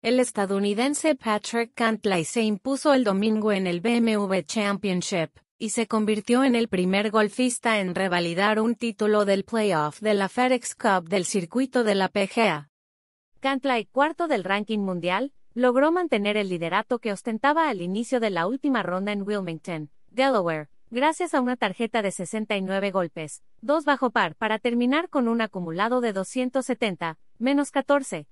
El estadounidense Patrick Cantlay se impuso el domingo en el BMW Championship y se convirtió en el primer golfista en revalidar un título del playoff de la FedEx Cup del circuito de la PGA. Cantlay, cuarto del ranking mundial, logró mantener el liderato que ostentaba al inicio de la última ronda en Wilmington, Delaware, gracias a una tarjeta de 69 golpes, dos bajo par para terminar con un acumulado de 270, menos 14.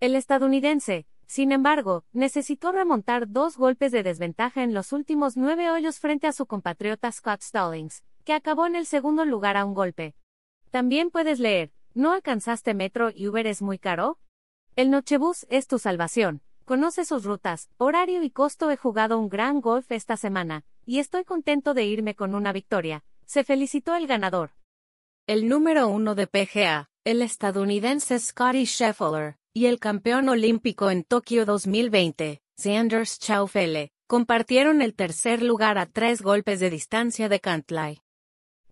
El estadounidense, sin embargo, necesitó remontar dos golpes de desventaja en los últimos nueve hoyos frente a su compatriota Scott Stallings, que acabó en el segundo lugar a un golpe. También puedes leer, ¿no alcanzaste metro y Uber es muy caro? El Nochebus es tu salvación. Conoce sus rutas, horario y costo. He jugado un gran golf esta semana, y estoy contento de irme con una victoria. Se felicitó el ganador. El número uno de PGA, el estadounidense Scotty Scheffler, y el campeón olímpico en Tokio 2020, Sanders Chaufele, compartieron el tercer lugar a tres golpes de distancia de Cantlay.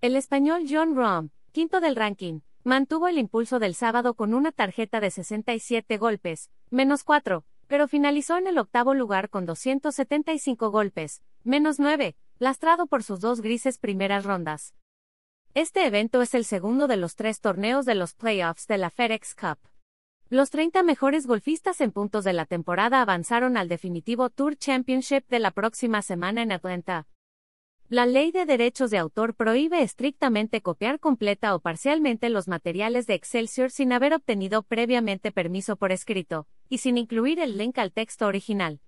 El español John Rahm, quinto del ranking, mantuvo el impulso del sábado con una tarjeta de 67 golpes, menos 4, pero finalizó en el octavo lugar con 275 golpes, menos 9, lastrado por sus dos grises primeras rondas. Este evento es el segundo de los tres torneos de los playoffs de la FedEx Cup. Los 30 mejores golfistas en puntos de la temporada avanzaron al definitivo Tour Championship de la próxima semana en Atlanta. La ley de derechos de autor prohíbe estrictamente copiar completa o parcialmente los materiales de Excelsior sin haber obtenido previamente permiso por escrito, y sin incluir el link al texto original.